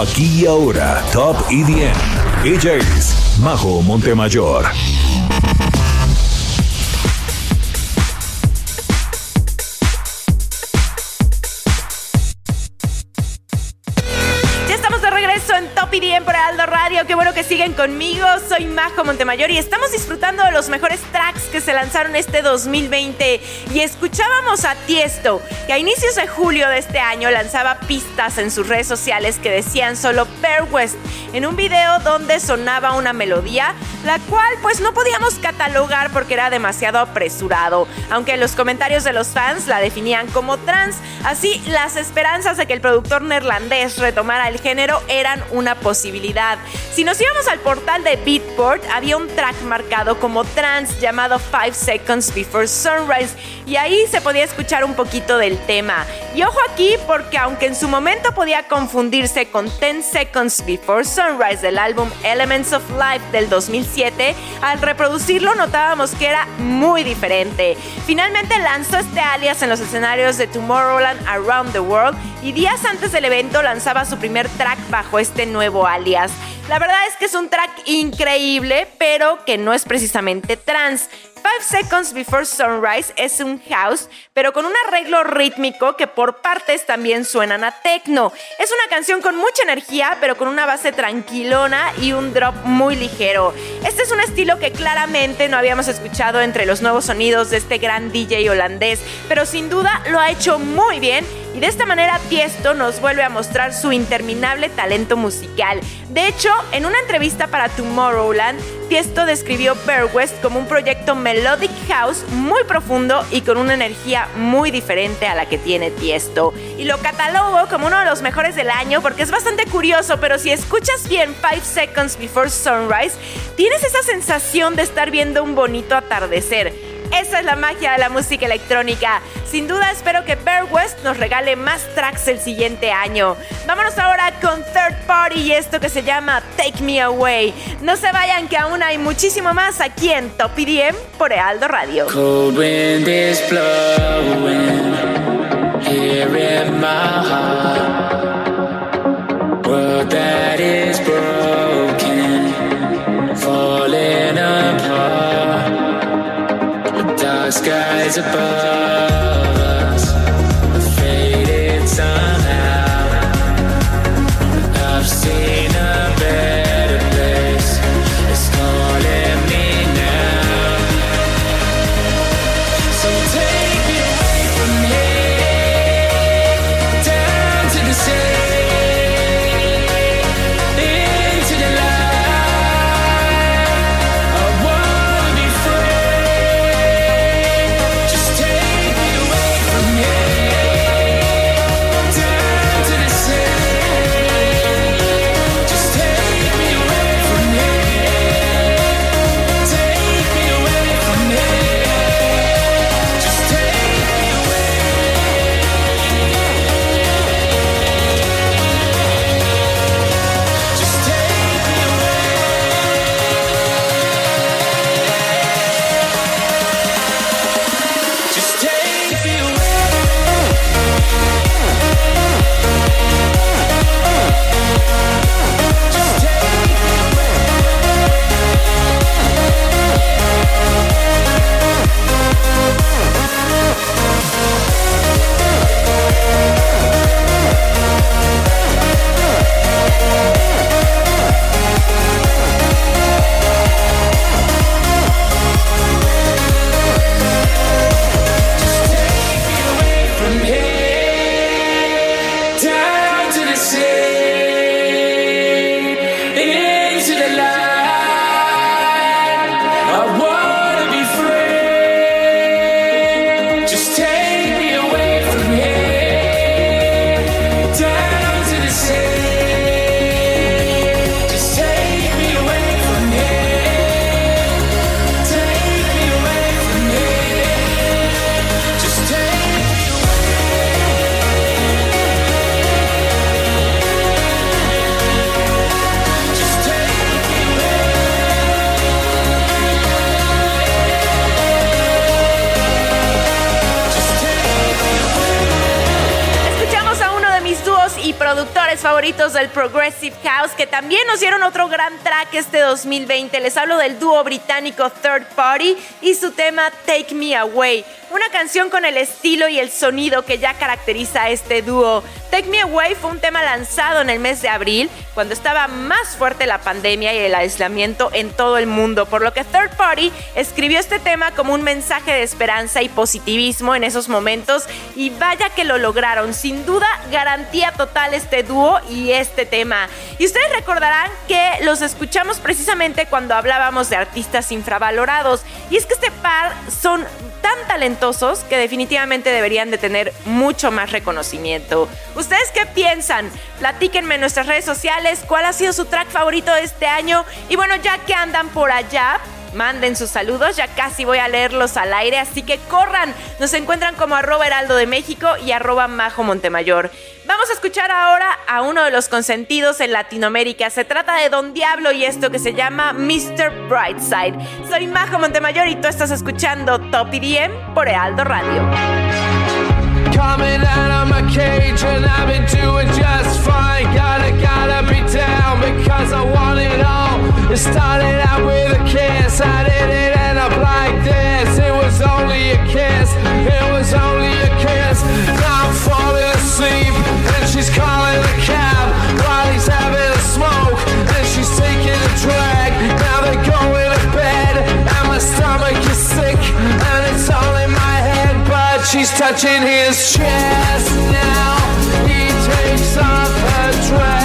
Aquí y ahora, Top EDM. Es Majo Montemayor. En. Qué bueno que siguen conmigo. Soy Majo Montemayor y estamos disfrutando de los mejores tracks que se lanzaron este 2020. Y escuchábamos a Tiesto, que a inicios de julio de este año lanzaba pistas en sus redes sociales que decían solo Per West en un video donde sonaba una melodía, la cual pues no podíamos catalogar porque era demasiado apresurado, aunque los comentarios de los fans la definían como trans. Así, las esperanzas de que el productor neerlandés retomara el género eran una posibilidad. Si nos íbamos al portal de Beatport, había un track marcado como trans llamado 5 Seconds Before Sunrise y ahí se podía escuchar un poquito del tema. Y ojo aquí porque aunque en su momento podía confundirse con 10 Seconds Before Sunrise del álbum Elements of Life del 2007, al reproducirlo notábamos que era muy diferente. Finalmente lanzó este alias en los escenarios de Tomorrowland Around the World y días antes del evento lanzaba su primer track bajo este nuevo alias. La verdad es que es un track increíble, pero que no es precisamente trans. 5 Seconds Before Sunrise es un house, pero con un arreglo rítmico que por partes también suenan a techno. Es una canción con mucha energía, pero con una base tranquilona y un drop muy ligero. Este es un estilo que claramente no habíamos escuchado entre los nuevos sonidos de este gran DJ holandés, pero sin duda lo ha hecho muy bien y de esta manera Tiesto nos vuelve a mostrar su interminable talento musical. De hecho, en una entrevista para Tomorrowland, Tiesto describió Bear West como un proyecto melodic house muy profundo y con una energía muy diferente a la que tiene Tiesto. Y lo catalogo como uno de los mejores del año porque es bastante curioso, pero si escuchas bien 5 Seconds Before Sunrise, tienes esa sensación de estar viendo un bonito atardecer. Esa es la magia de la música electrónica. Sin duda espero que Bear West nos regale más tracks el siguiente año. Vámonos ahora con Third Party y esto que se llama Take Me Away. No se vayan que aún hay muchísimo más aquí en Top EDM por Ealdo Radio. Wind is blowing here in my heart. That is Dark skies above us, faded somehow. I've seen favoritos del Progressive House que también nos dieron otro gran track este 2020. Les hablo del dúo británico Third Party y su tema Take Me Away. Una canción con el estilo y el sonido que ya caracteriza a este dúo. Take Me Away fue un tema lanzado en el mes de abril, cuando estaba más fuerte la pandemia y el aislamiento en todo el mundo, por lo que Third Party escribió este tema como un mensaje de esperanza y positivismo en esos momentos y vaya que lo lograron. Sin duda, garantía total este dúo y este tema. Y ustedes recordarán que los escuchamos precisamente cuando hablábamos de artistas infravalorados. Y es que este par son tan talentosos que definitivamente deberían de tener mucho más reconocimiento. ¿Ustedes qué piensan? Platíquenme en nuestras redes sociales cuál ha sido su track favorito de este año. Y bueno, ya que andan por allá, manden sus saludos, ya casi voy a leerlos al aire, así que corran. Nos encuentran como arroba heraldo de México y arroba majo Montemayor. Vamos a escuchar ahora a uno de los consentidos en Latinoamérica. Se trata de Don Diablo y esto que se llama Mr. Brightside. Soy Majo Montemayor y tú estás escuchando Top IDM por Heraldo Radio. Coming started out with kiss, I didn't end up like this. It was only a kiss, it was only a kiss. Now I'm falling asleep and she's calling a cab while he's having a smoke and she's taking a drag. Now they're going to bed and my stomach is sick and it's all in my head, but she's touching his chest now. He takes off her dress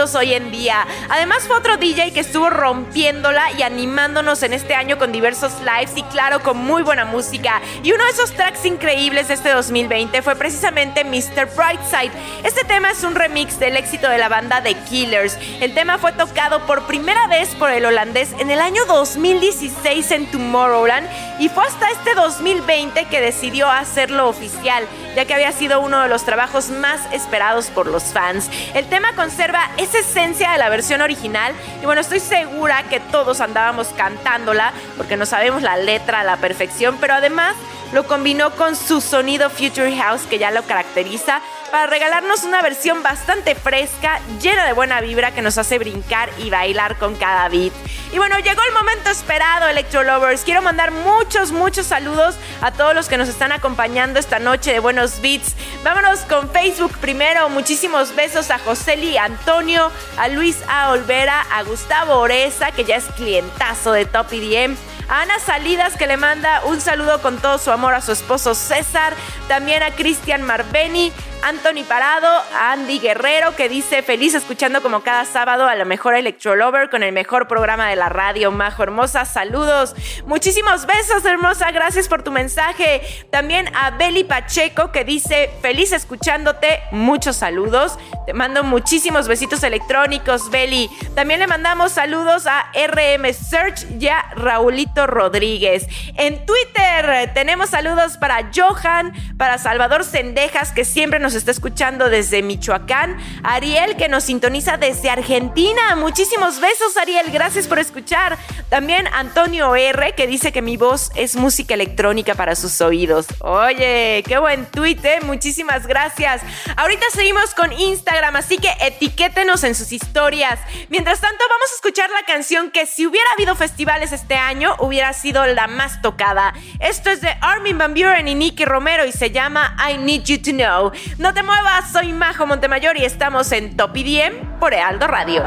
hoy en día. Además fue otro DJ que estuvo rompiéndola y animándonos en este año con diversos lives y claro, con muy buena música. Y uno de esos tracks increíbles de este 2020 fue precisamente Mr. Brightside. Este tema es un remix del éxito de la banda The Killers. El tema fue tocado por primera vez por el holandés en el año 2016 en Tomorrowland y fue hasta este 2020 que decidió hacerlo oficial, ya que había sido uno de los trabajos más esperados por los fans. El tema conserva esencia de la versión original. Y bueno, estoy segura que todos andábamos cantándola porque no sabemos la letra a la perfección, pero además lo combinó con su sonido Future House que ya lo caracteriza para regalarnos una versión bastante fresca, llena de buena vibra que nos hace brincar y bailar con cada beat. Y bueno, llegó el momento esperado, Electro Lovers. Quiero mandar muchos, muchos saludos a todos los que nos están acompañando esta noche de Buenos Beats. Vámonos con Facebook primero. Muchísimos besos a Joseli Antonio, a Luis A. Olvera, a Gustavo Oreza, que ya es clientazo de Top EDM. A Ana Salidas que le manda un saludo con todo su amor a su esposo César, también a Cristian Marveni, Anthony Parado, Andy Guerrero, que dice feliz escuchando como cada sábado a la mejor Electrolover con el mejor programa de la radio, Majo Hermosa. Saludos. Muchísimos besos, hermosa. Gracias por tu mensaje. También a Beli Pacheco, que dice feliz escuchándote. Muchos saludos. Te mando muchísimos besitos electrónicos, Beli. También le mandamos saludos a RM Search y a Raulito Rodríguez. En Twitter tenemos saludos para Johan, para Salvador Sendejas, que siempre nos está escuchando desde Michoacán. Ariel, que nos sintoniza desde Argentina. Muchísimos besos, Ariel. Gracias por escuchar. También Antonio R, que dice que mi voz es música electrónica para sus oídos. Oye, qué buen tweet, ¿eh? Muchísimas gracias. Ahorita seguimos con Instagram, así que etiquétenos en sus historias. Mientras tanto, vamos a escuchar la canción que si hubiera habido festivales este año, hubiera sido la más tocada. Esto es de Armin Van Buren y Nicky Romero y se llama I Need You to Know. No te muevas, soy Majo Montemayor y estamos en Top IDM por Ealdo Radio.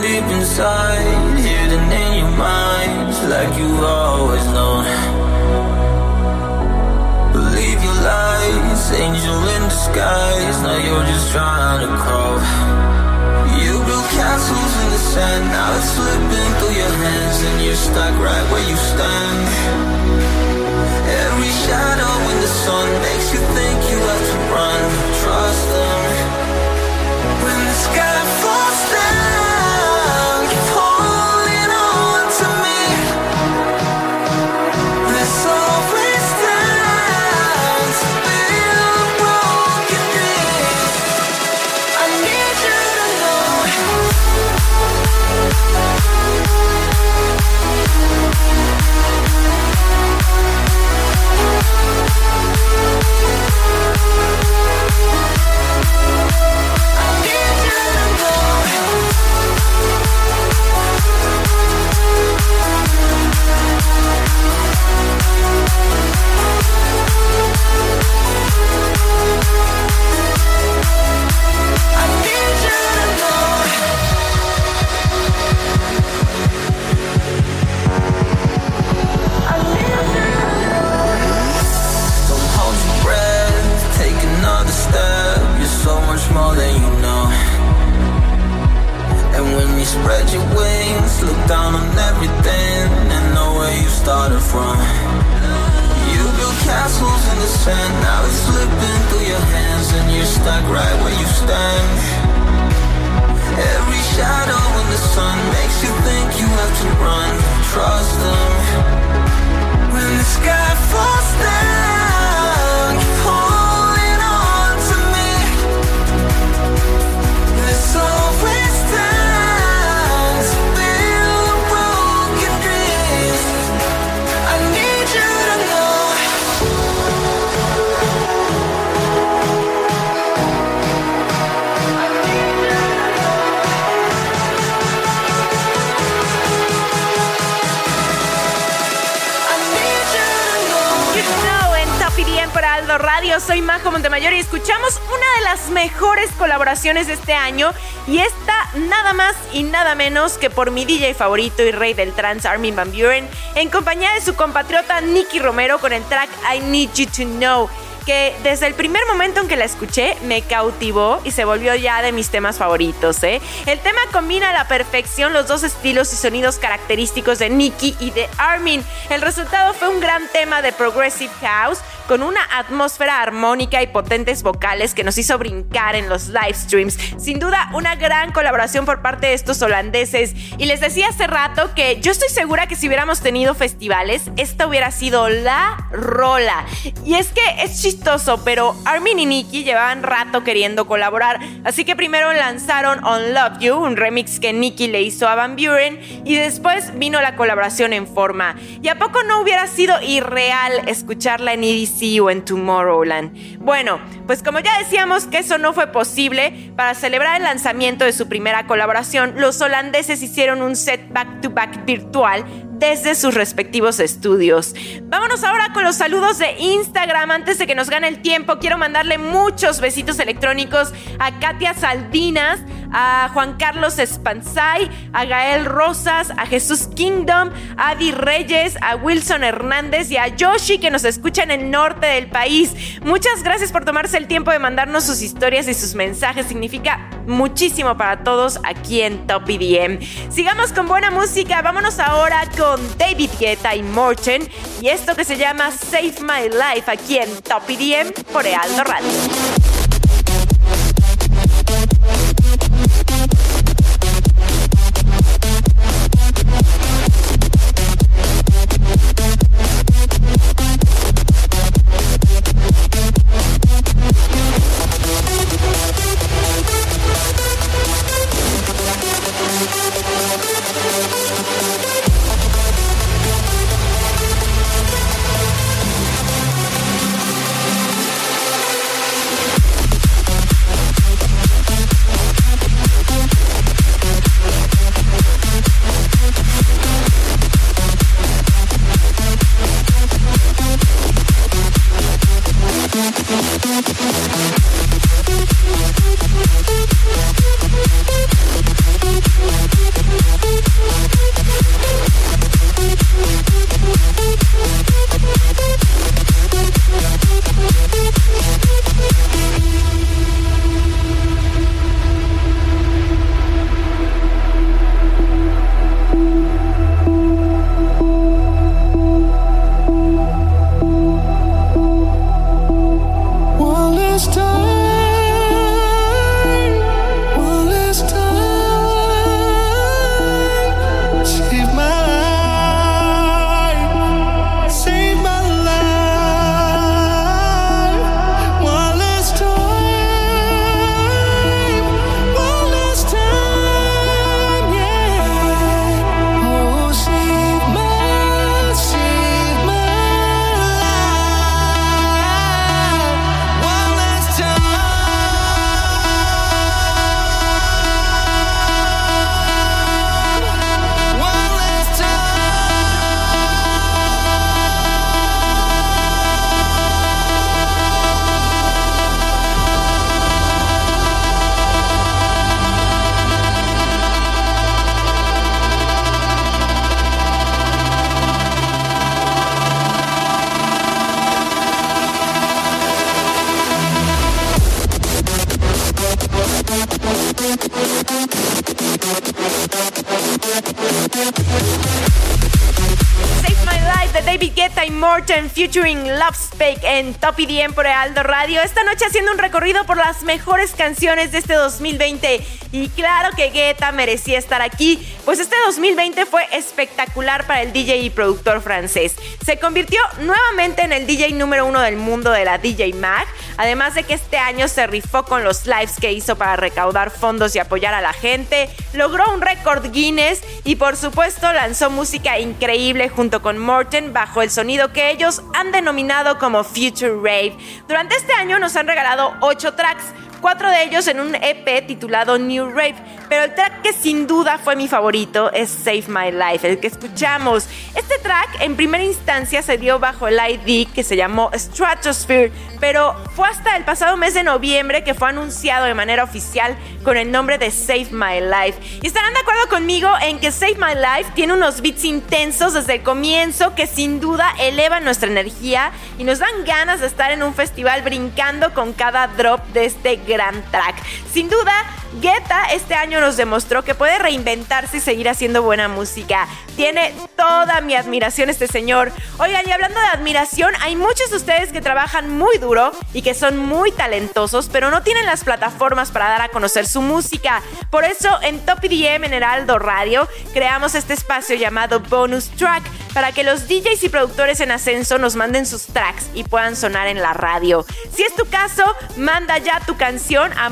Deep inside, hidden in your mind, like you always know. Believe your lies, angel in disguise. Now you're just trying to crawl. You built castles in the sand, now it's slipping through your hands, and you're stuck right where you stand. Shadow in the sun makes you think you have to run. Trust them. When the sky You spread your wings, look down on everything and know where you started from. You built castles in the sand, now it's slipping through your hands, and you're stuck right where you stand. Every shadow in the sun makes you think you have to run. Trust them. When the sky falls down, Soy Majo Montemayor y escuchamos una de las mejores colaboraciones de este año y esta nada más y nada menos que por mi DJ favorito y rey del trance Armin Van Buren en compañía de su compatriota Nicky Romero con el track I Need You to Know desde el primer momento en que la escuché me cautivó y se volvió ya de mis temas favoritos. ¿eh? El tema combina a la perfección los dos estilos y sonidos característicos de Nicky y de Armin. El resultado fue un gran tema de Progressive House con una atmósfera armónica y potentes vocales que nos hizo brincar en los live streams. Sin duda, una gran colaboración por parte de estos holandeses. Y les decía hace rato que yo estoy segura que si hubiéramos tenido festivales, esta hubiera sido la rola. Y es que es chistoso, pero Armin y Nicky llevaban rato queriendo colaborar. Así que primero lanzaron On Love You, un remix que Nicky le hizo a Van Buren, y después vino la colaboración en forma. ¿Y a poco no hubiera sido irreal escucharla en EDC o en Tomorrowland? Bueno, pues como ya decíamos que eso no fue posible, para celebrar el lanzamiento de su primera colaboración, los holandeses hicieron un set back-to-back virtual desde sus respectivos estudios. Vámonos ahora con los saludos de Instagram. Antes de que nos gane el tiempo, quiero mandarle muchos besitos electrónicos a Katia Saldinas, a Juan Carlos Espansay, a Gael Rosas, a Jesús Kingdom, a Adi Reyes, a Wilson Hernández y a Yoshi que nos escucha en el norte del país. Muchas gracias por tomarse el tiempo de mandarnos sus historias y sus mensajes. Significa muchísimo para todos aquí en Top EDM. Sigamos con buena música. Vámonos ahora con David Guetta y Morten y esto que se llama Save My Life aquí en Top EDM por Ealdo Radio. Morten featuring Love Spake en Top EDM por Aldo Radio. Esta noche haciendo un recorrido por las mejores canciones de este 2020. Y claro que Guetta merecía estar aquí, pues este 2020 fue espectacular para el DJ y productor francés. Se convirtió nuevamente en el DJ número uno del mundo de la DJ Mag, además de que este año se rifó con los lives que hizo para recaudar fondos y apoyar a la gente, logró un récord Guinness y por supuesto lanzó música increíble junto con Morten bajo el sonido que ellos han denominado como Future Rave. Durante este año nos han regalado 8 tracks, cuatro de ellos en un EP titulado New Rave, pero el track que sin duda fue mi favorito es Save My Life, el que escuchamos. Este track en primera instancia se dio bajo el ID que se llamó Stratosphere, pero fue hasta el pasado mes de noviembre que fue anunciado de manera oficial con el nombre de Save My Life. Y estarán de acuerdo conmigo en que Save My Life tiene unos beats intensos desde el comienzo que sin duda elevan nuestra energía y nos dan ganas de estar en un festival brincando con cada drop de este gran track. Sin duda, Guetta este año nos demostró que puede reinventarse y seguir haciendo buena música. Tiene toda mi admiración este señor. Oigan, y hablando de admiración, hay muchos de ustedes que trabajan muy duro y que son muy talentosos, pero no tienen las plataformas para dar a conocer su música. Por eso, en Top EDM en Heraldo Radio, creamos este espacio llamado Bonus Track para que los DJs y productores en ascenso nos manden sus tracks y puedan sonar en la radio. Si es tu caso, manda ya tu canción a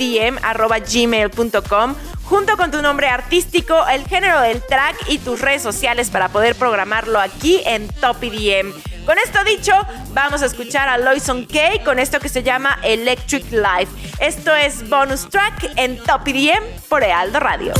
musicatopedm.gmail.com junto con tu nombre artístico, el género del track y tus redes sociales para poder programarlo aquí en Top EDM. Con esto dicho, vamos a escuchar a Loison K con esto que se llama Electric Life. Esto es bonus track en Top EDM por Ealdo Radio.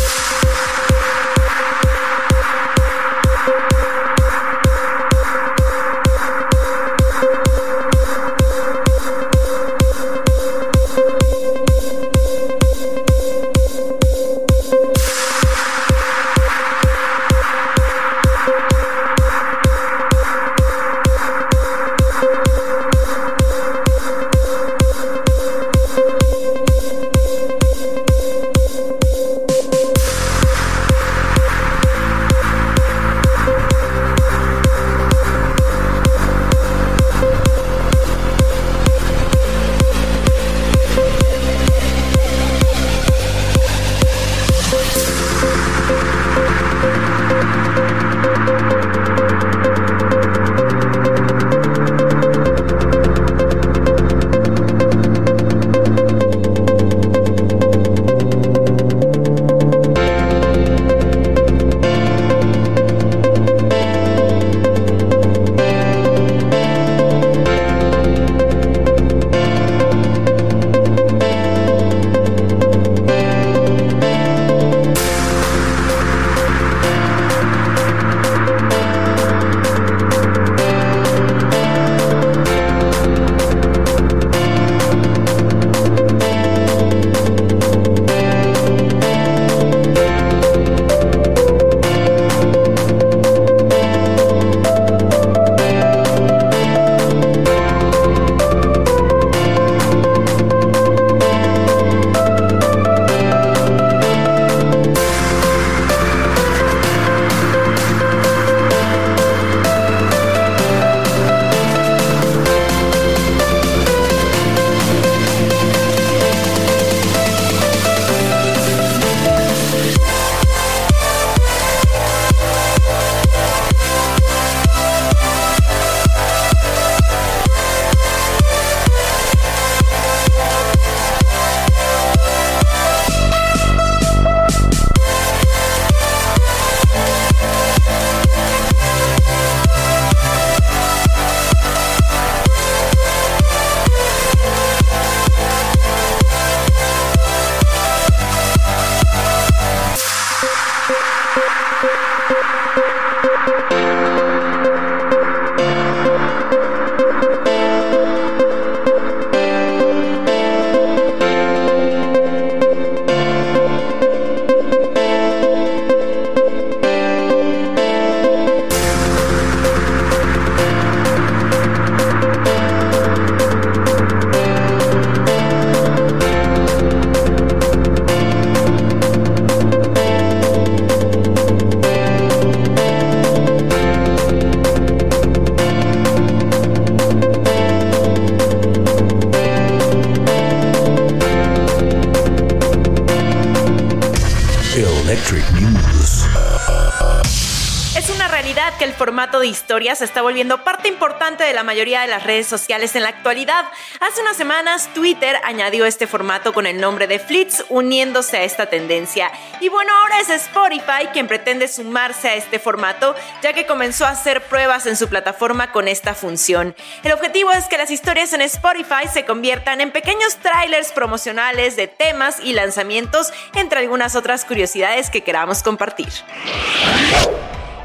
Se está volviendo parte importante de la mayoría de las redes sociales en la actualidad. Hace unas semanas Twitter añadió este formato con el nombre de Flits uniéndose a esta tendencia. Y bueno, ahora es Spotify quien pretende sumarse a este formato ya que comenzó a hacer pruebas en su plataforma con esta función. El objetivo es que las historias en Spotify se conviertan en pequeños trailers promocionales de temas y lanzamientos entre algunas otras curiosidades que queramos compartir.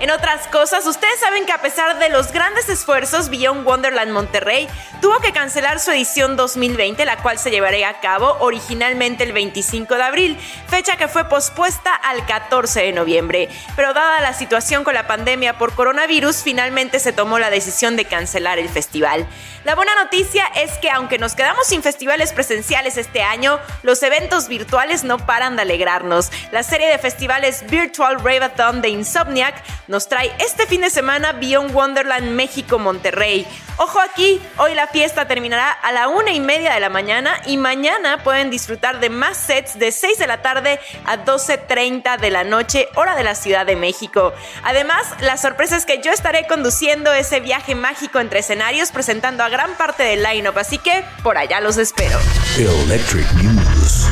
En otras cosas, ustedes saben que a pesar de los grandes esfuerzos, Beyond Wonderland Monterrey tuvo que cancelar su edición 2020, la cual se llevaría a cabo originalmente el 25 de abril, fecha que fue pospuesta al 14 de noviembre. Pero dada la situación con la pandemia por coronavirus, finalmente se tomó la decisión de cancelar el festival. La buena noticia es que aunque nos quedamos sin festivales presenciales este año, los eventos virtuales no paran de alegrarnos. La serie de festivales Virtual Raveathon de Insomniac nos trae este fin de semana Beyond Wonderland México Monterrey. Ojo aquí, hoy la fiesta terminará a la una y media de la mañana y mañana pueden disfrutar de más sets de 6 de la tarde a 12.30 de la noche, hora de la Ciudad de México. Además, la sorpresa es que yo estaré conduciendo ese viaje mágico entre escenarios presentando a gran parte del line-up, así que por allá los espero. Electric News.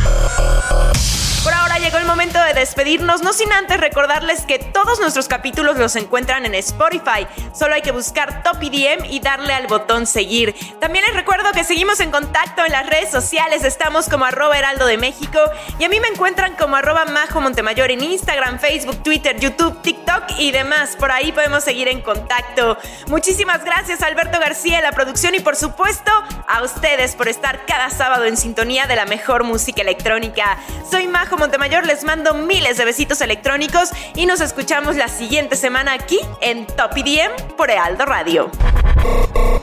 Por ahora llegó el momento de despedirnos, no sin antes recordarles que todos nuestros capítulos los encuentran en Spotify. Solo hay que buscar Top EDM y darle al botón seguir. También les recuerdo que seguimos en contacto en las redes sociales. Estamos como arroba heraldo de México y a mí me encuentran como arroba majo Montemayor en Instagram, Facebook, Twitter, YouTube, TikTok y demás. Por ahí podemos seguir en contacto. Muchísimas gracias Alberto García de la producción y por supuesto a ustedes por estar cada sábado en sintonía de la mejor música electrónica. Soy Majo Montemayor, les mando miles de besitos electrónicos y nos escuchamos la siguiente semana aquí en Top EDM por Heraldo Radio.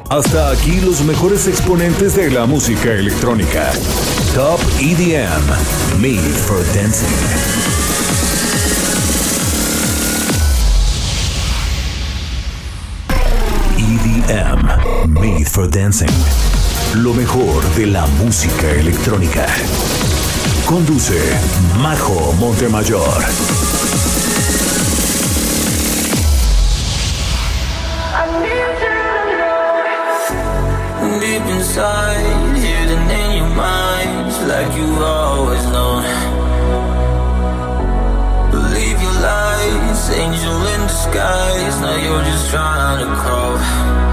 Hasta aquí los mejores exponentes de la música electrónica. Top EDM. Made for Dancing. EDM. Made for Dancing. Lo mejor de la música electrónica. Conduce Majo Montemayor. Deep inside, hidden in your mind, like you've always known. Believe your lies, angel in disguise. Now you're just trying to crawl.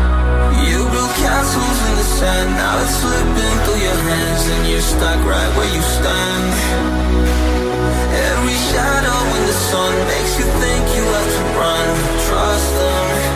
You built castles in the sand, now it's slipping through your hands, and you're stuck right where you stand. Every shadow in the sun makes you think you have to run. Trust them.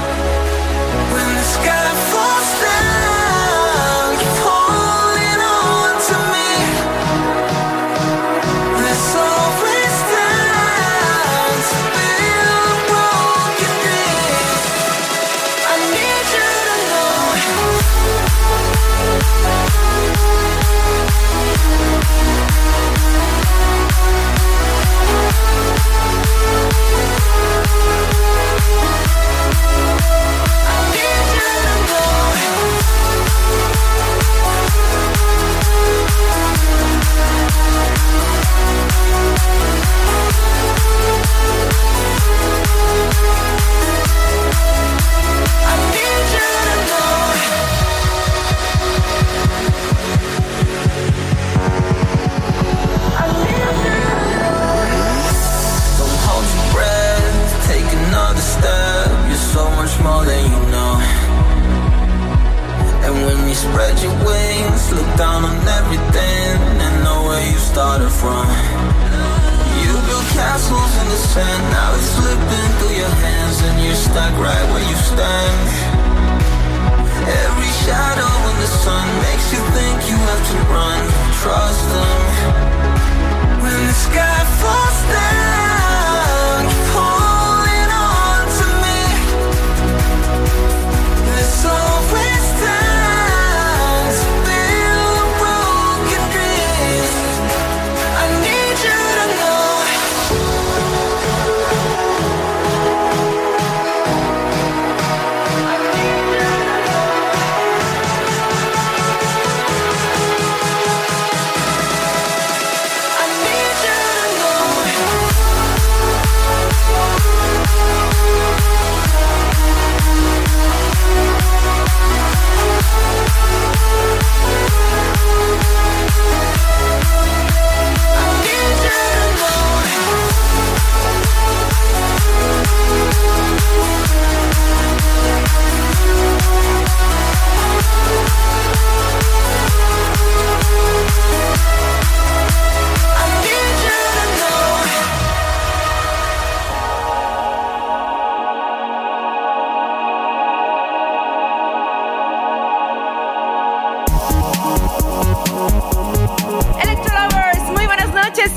Spread your wings, look down on everything and know where you started from. You built castles in the sand, now it's slipping through your hands, and you're stuck right where you stand. Every shadow in the sun makes you think you have to run. Trust them. When the sky falls down,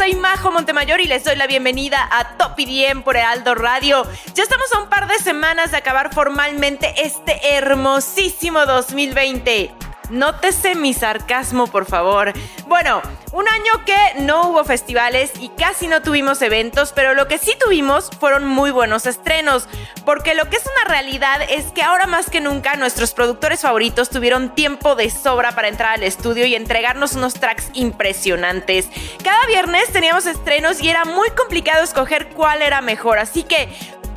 soy Majo Montemayor y les doy la bienvenida a Top IDM por Aldo Radio. Ya estamos a un par de semanas de acabar formalmente este hermosísimo 2020. Nótese mi sarcasmo, por favor. Bueno, un año que no hubo festivales y casi no tuvimos eventos, pero lo que sí tuvimos fueron muy buenos estrenos, porque lo que es una realidad es que ahora más que nunca nuestros productores favoritos tuvieron tiempo de sobra para entrar al estudio y entregarnos unos tracks impresionantes. Cada viernes teníamos estrenos y era muy complicado escoger cuál era mejor, así que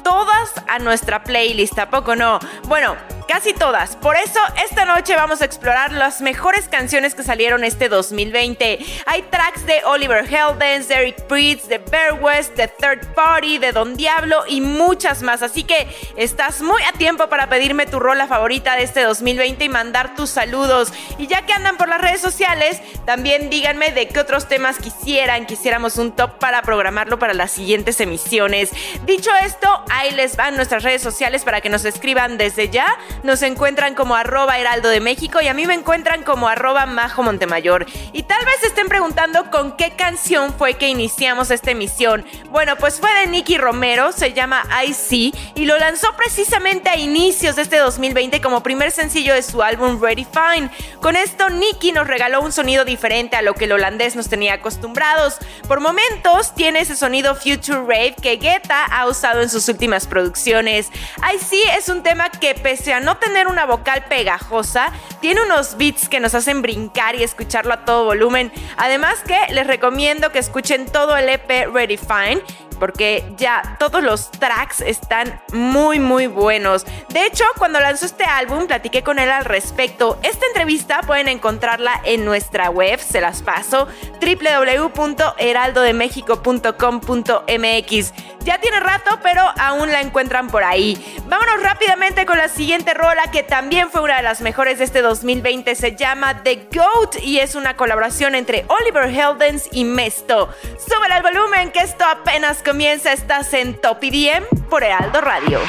todas a nuestra playlist, ¿a poco no? Bueno, casi todas. Por eso esta noche vamos a explorar las mejores canciones que salieron este 2020. Hay tracks de Oliver Heldens, de Eric Prydz, de Bear West, de Third Party, de Don Diablo y muchas más. Así que estás muy a tiempo para pedirme tu rola favorita de este 2020 y mandar tus saludos. Y ya que andan por las redes sociales, también díganme de qué otros temas quisieran, quisiéramos un top para programarlo para las siguientes emisiones. Dicho esto, ahí les van nuestras redes sociales para que nos escriban desde ya. Nos encuentran como arroba heraldo de México y a mí me encuentran como arroba majo montemayor. Y tal vez estén preguntando con qué canción fue que iniciamos esta emisión. Bueno, pues fue de Nicky Romero, se llama I See y lo lanzó precisamente a inicios de este 2020 como primer sencillo de su álbum Ready Fine. Con esto, Nicky nos regaló un sonido diferente a lo que el holandés nos tenía acostumbrados. Por momentos tiene ese sonido Future Rave que Guetta ha usado en sus últimas producciones. I See es un tema que pese a tener una vocal pegajosa, tiene unos beats que nos hacen brincar y escucharlo a todo volumen. Además que les recomiendo que escuchen todo el EP Ready Fine porque ya todos los tracks están muy muy buenos. De hecho, cuando lanzó este álbum platiqué con él al respecto. Esta entrevista pueden encontrarla en nuestra web, se las paso, www.heraldodemexico.com.mx. Ya tiene rato, pero aún la encuentran por ahí. Vámonos rápidamente con la siguiente rola que también fue una de las mejores de este 2020. Se llama The Goat y es una colaboración entre Oliver Heldens y Mesto. Sube el volumen que esto apenas comienza. Estás en Top IDM por Heraldo Radio.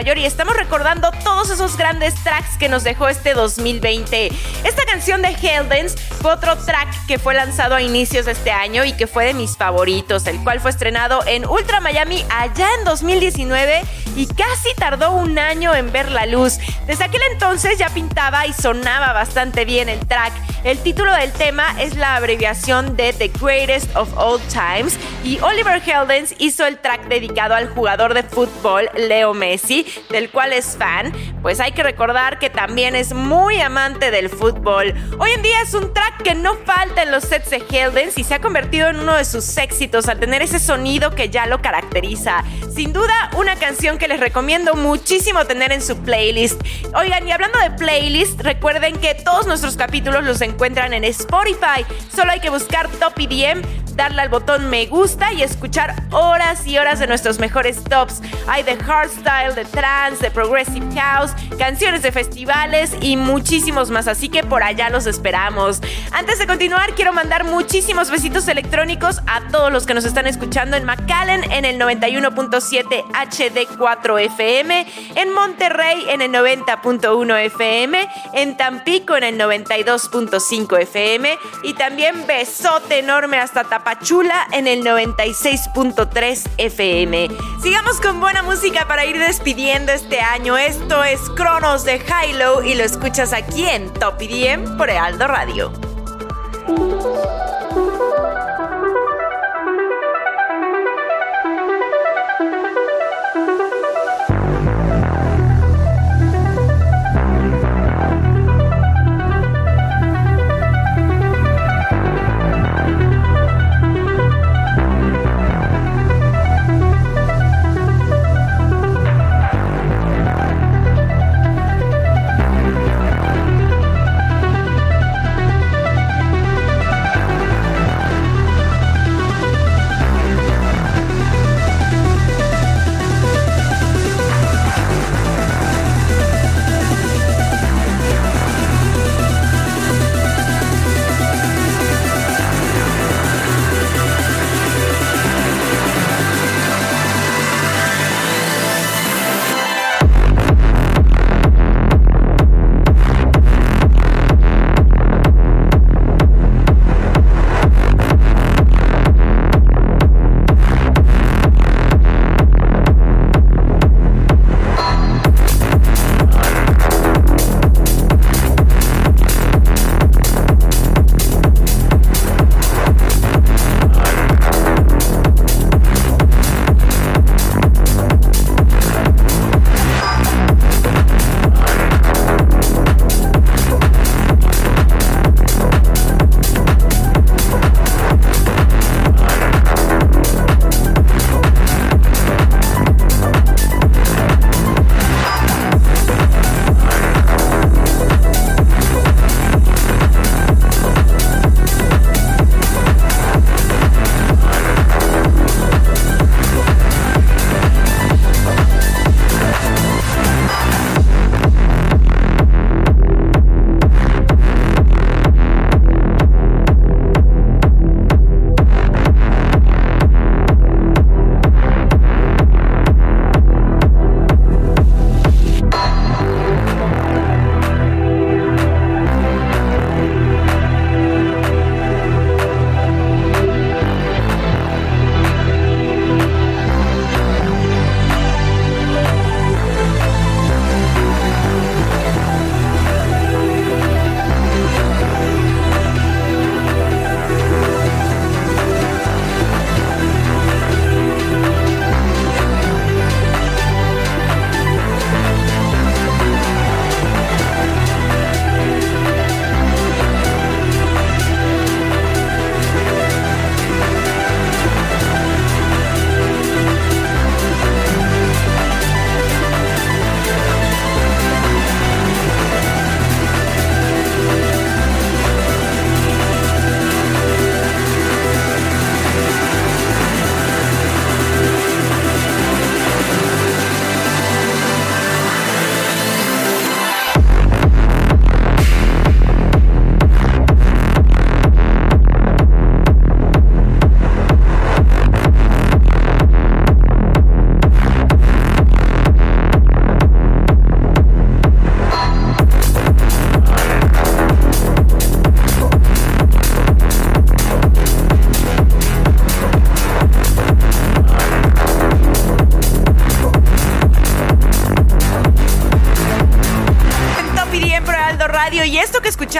Y estamos recordando todos esos grandes tracks que nos dejó este 2020. Esta canción de Dance fue otro track que fue lanzado a inicios de este año y que fue de mis favoritos, el cual fue estrenado en Ultra Miami allá en 2019 y casi tardó un año en ver la luz. Desde aquel entonces ya pintaba y sonaba bastante bien el track. El título del tema es la abreviación de The Greatest of All Times y Oliver Heldens hizo el track dedicado al jugador de fútbol Leo Messi, del cual es fan. Pues hay que recordar que también es muy amante del fútbol. Hoy en día es un track que no falta en los sets de Heldens y se ha convertido en uno de sus éxitos al tener ese sonido que ya lo caracteriza. Sin duda, una canción que les recomiendo muchísimo tener en su playlist. Oigan, y hablando de playlist, recuerden que todos nuestros capítulos los encuentran en Spotify. Solo hay que buscar Top EDM darle al botón me gusta y escuchar horas y horas de nuestros mejores tops. Hay de hardstyle, de trance, de progressive house, canciones de festivales y muchísimos más, así que por allá los esperamos. Antes de continuar, quiero mandar muchísimos besitos electrónicos a todos los que nos están escuchando en McAllen en el 91.7 HD4 FM, en Monterrey en el 90.1 FM, en Tampico en el 92.5 FM y también besote enorme hasta Tapachula Pachula en el 96.3 FM. Sigamos con buena música para ir despidiendo este año. Esto es Cronos de Hilo y lo escuchas aquí en Top IDM por Aldo Radio.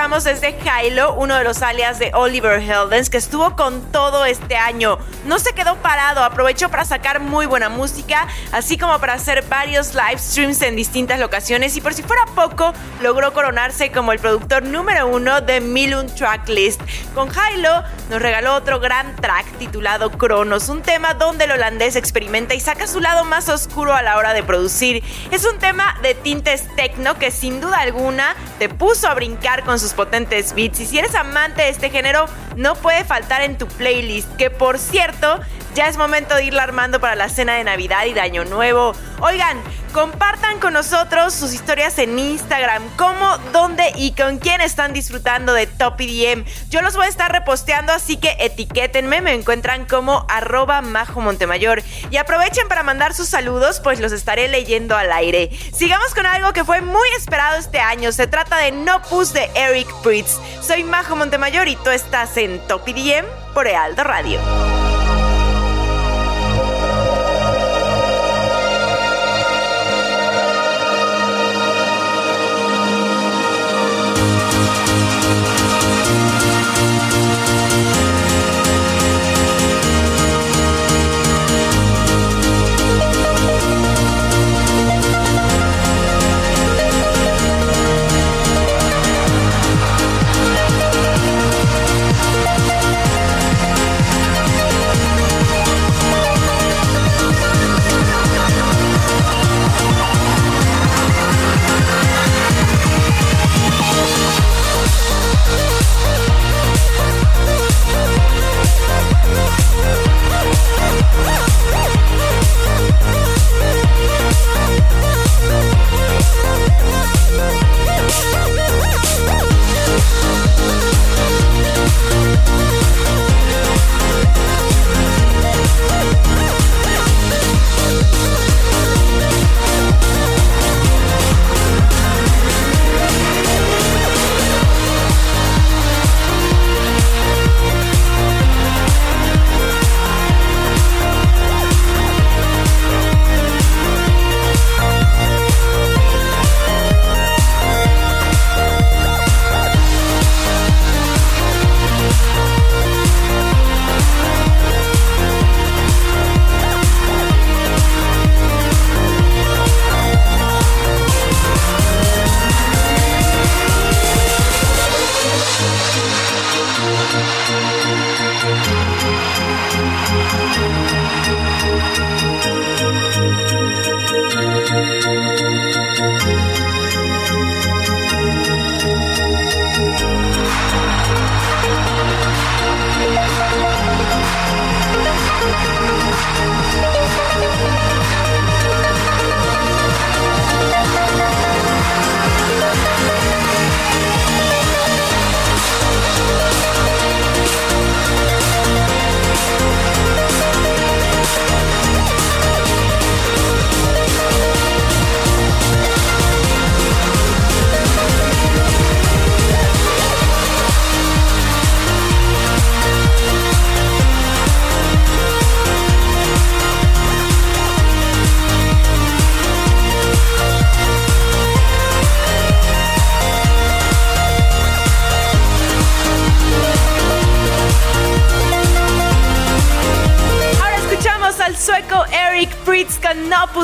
Escuchamos es de Hilo, uno de los alias de Oliver Heldens, que estuvo con todo este año. No se quedó parado, aprovechó para sacar muy buena música, así como para hacer varios live streams en distintas locaciones y por si fuera poco, logró coronarse como el productor número uno de Milun Tracklist. Con Hilo nos regaló otro gran track titulado Cronos, un tema donde el holandés experimenta y saca su lado más oscuro a la hora de producir. Es un tema de tintes techno que sin duda alguna te puso a brincar con sus potentes beats y si eres amante de este género no puede faltar en tu playlist, que por cierto ya es momento de irla armando para la cena de Navidad y de Año Nuevo. Oigan, compartan con nosotros sus historias en Instagram, cómo, dónde y con quién están disfrutando de Top EDM. Yo los voy a estar reposteando, así que etiquétenme, me encuentran como arroba Majo Montemayor. Y aprovechen para mandar sus saludos, pues los estaré leyendo al aire. Sigamos con algo que fue muy esperado este año. Se trata de No Push de Eric Pritz. Soy Majo Montemayor y tú estás en Top EDM por Ealdo Radio.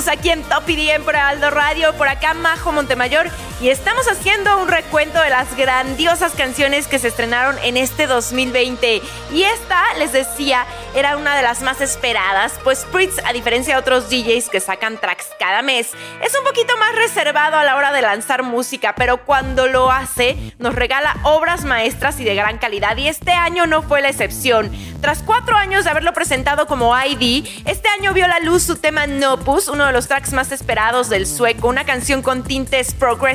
Aquí en Top IDM por Aldo Radio, por acá Majo Montemayor y estamos haciendo un recuento de las grandiosas canciones que se estrenaron en este 2020 y esta, les decía, era una de las más esperadas, pues Pritz, a diferencia de otros DJs que sacan tracks cada mes, es un poquito más reservado a la hora de lanzar música, pero cuando lo hace nos regala obras maestras y de gran calidad y este año no fue la excepción. Tras cuatro años de haberlo presentado como ID, este año vio la luz su tema Nopus, uno de los tracks más esperados del sueco, una canción con tintes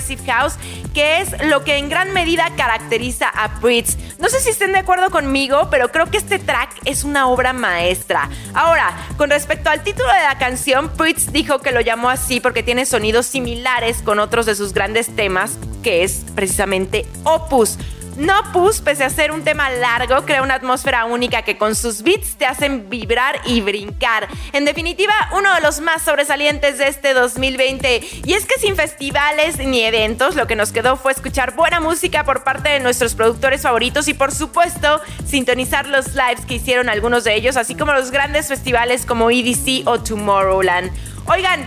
progressive house, que es lo que en gran medida caracteriza a Pritz. No sé si estén de acuerdo conmigo, pero creo que este track es una obra maestra. Ahora, con respecto al título de la canción, Pritz dijo que lo llamó así porque tiene sonidos similares con otros de sus grandes temas, que es precisamente Opus. No Puss, pese a ser un tema largo, crea una atmósfera única que con sus beats te hacen vibrar y brincar. En definitiva, uno de los más sobresalientes de este 2020. Y es que sin festivales ni eventos, lo que nos quedó fue escuchar buena música por parte de nuestros productores favoritos y por supuesto sintonizar los lives que hicieron algunos de ellos, así como los grandes festivales como EDC o Tomorrowland. Oigan,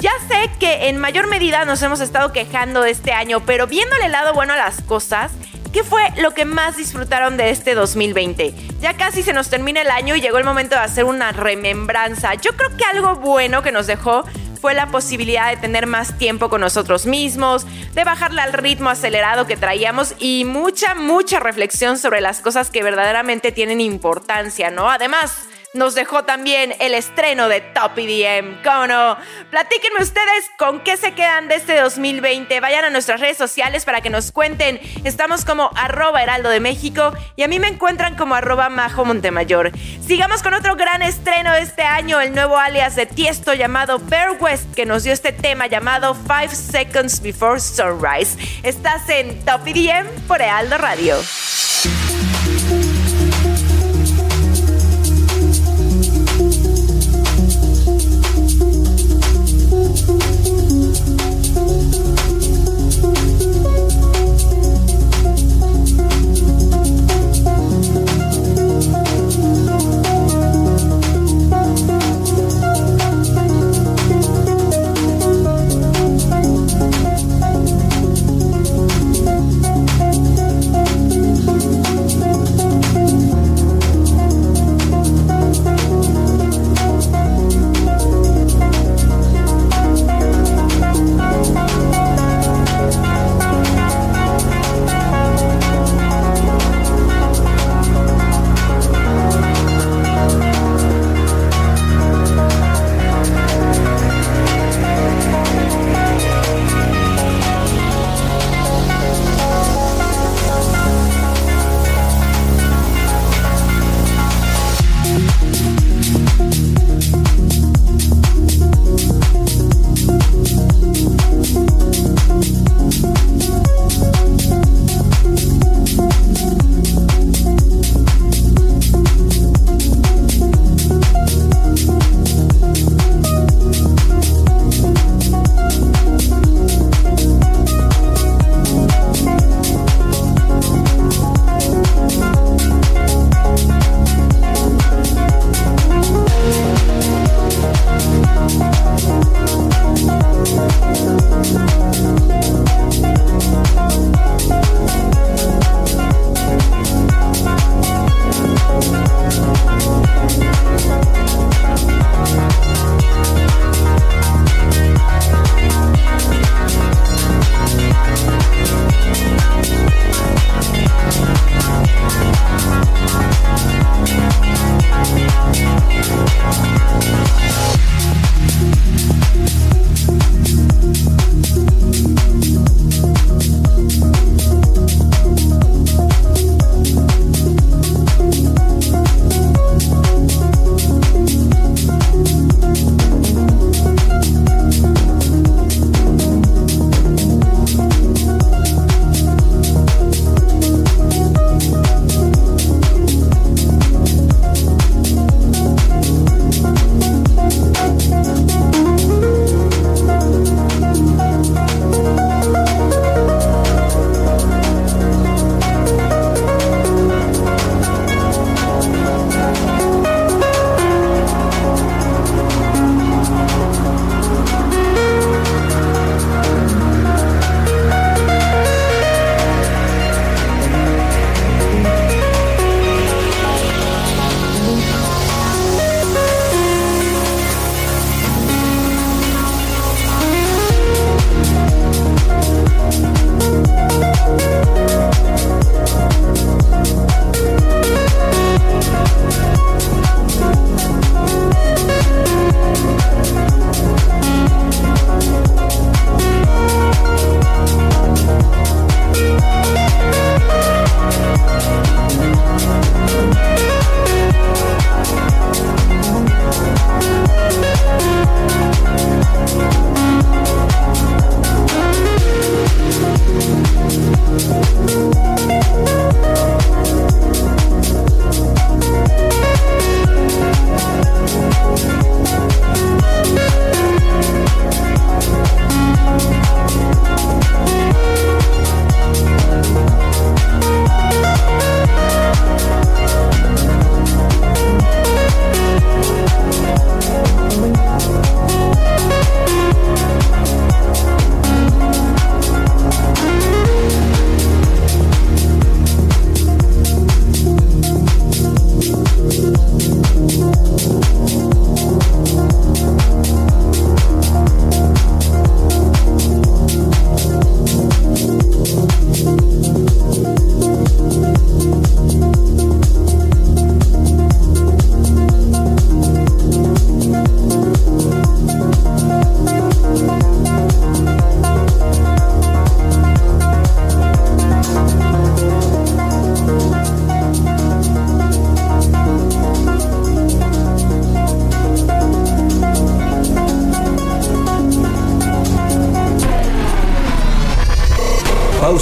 ya sé que en mayor medida nos hemos estado quejando de este año, pero viéndole el lado bueno a las cosas, ¿Qué fue lo que más disfrutaron de este 2020? Ya casi se nos termina el año y llegó el momento de hacer una remembranza. Yo creo que algo bueno que nos dejó fue la posibilidad de tener más tiempo con nosotros mismos, de bajarle al ritmo acelerado que traíamos y mucha, mucha reflexión sobre las cosas que verdaderamente tienen importancia, ¿no? Además, nos dejó también el estreno de Top EDM. ¿Cómo no? Platíquenme ustedes con qué se quedan de este 2020. Vayan a nuestras redes sociales para que nos cuenten. Estamos como arroba heraldo de México y a mí me encuentran como arroba majo Montemayor. Sigamos con otro gran estreno de este año, el nuevo alias de Tiesto llamado Bear West, que nos dio este tema llamado Five Seconds Before Sunrise. Estás en Top EDM por Heraldo Radio.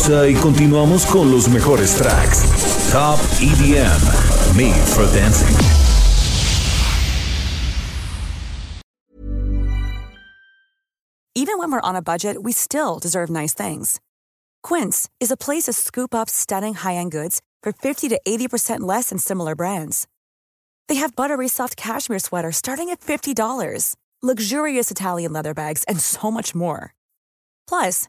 Pausa y continuamos con los mejores tracks. Top EDM, Made for Dancing. Even when we're on a budget, we still deserve nice things. Quince is a place to scoop up stunning high-end goods for 50 to 80% less than similar brands. They have buttery soft cashmere sweaters starting at $50, luxurious Italian leather bags, and so much more. Plus,